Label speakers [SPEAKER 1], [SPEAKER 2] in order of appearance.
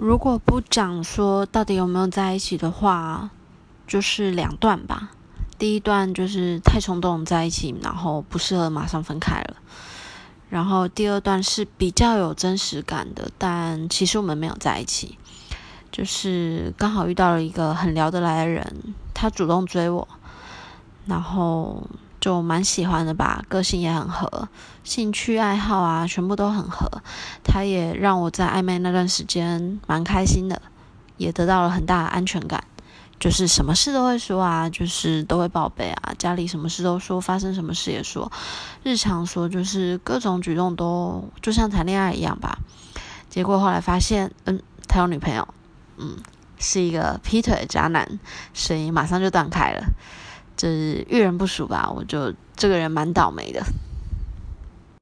[SPEAKER 1] 如果不讲说到底有没有在一起的话，就是两段吧。第一段就是太冲动在一起，然后不适合马上分开了。然后第二段是比较有真实感的，但其实我们没有在一起，就是刚好遇到了一个很聊得来的人，他主动追我，然后。就蛮喜欢的吧，个性也很合，兴趣爱好啊，全部都很合。他也让我在暧昧那段时间蛮开心的，也得到了很大的安全感。就是什么事都会说啊，就是都会报备啊，家里什么事都说，发生什么事也说，日常说，就是各种举动都就像谈恋爱一样吧。结果后来发现，嗯，他有女朋友，嗯，是一个劈腿的渣男，所以马上就断开了。就是遇人不淑吧，我就这个人蛮倒霉的。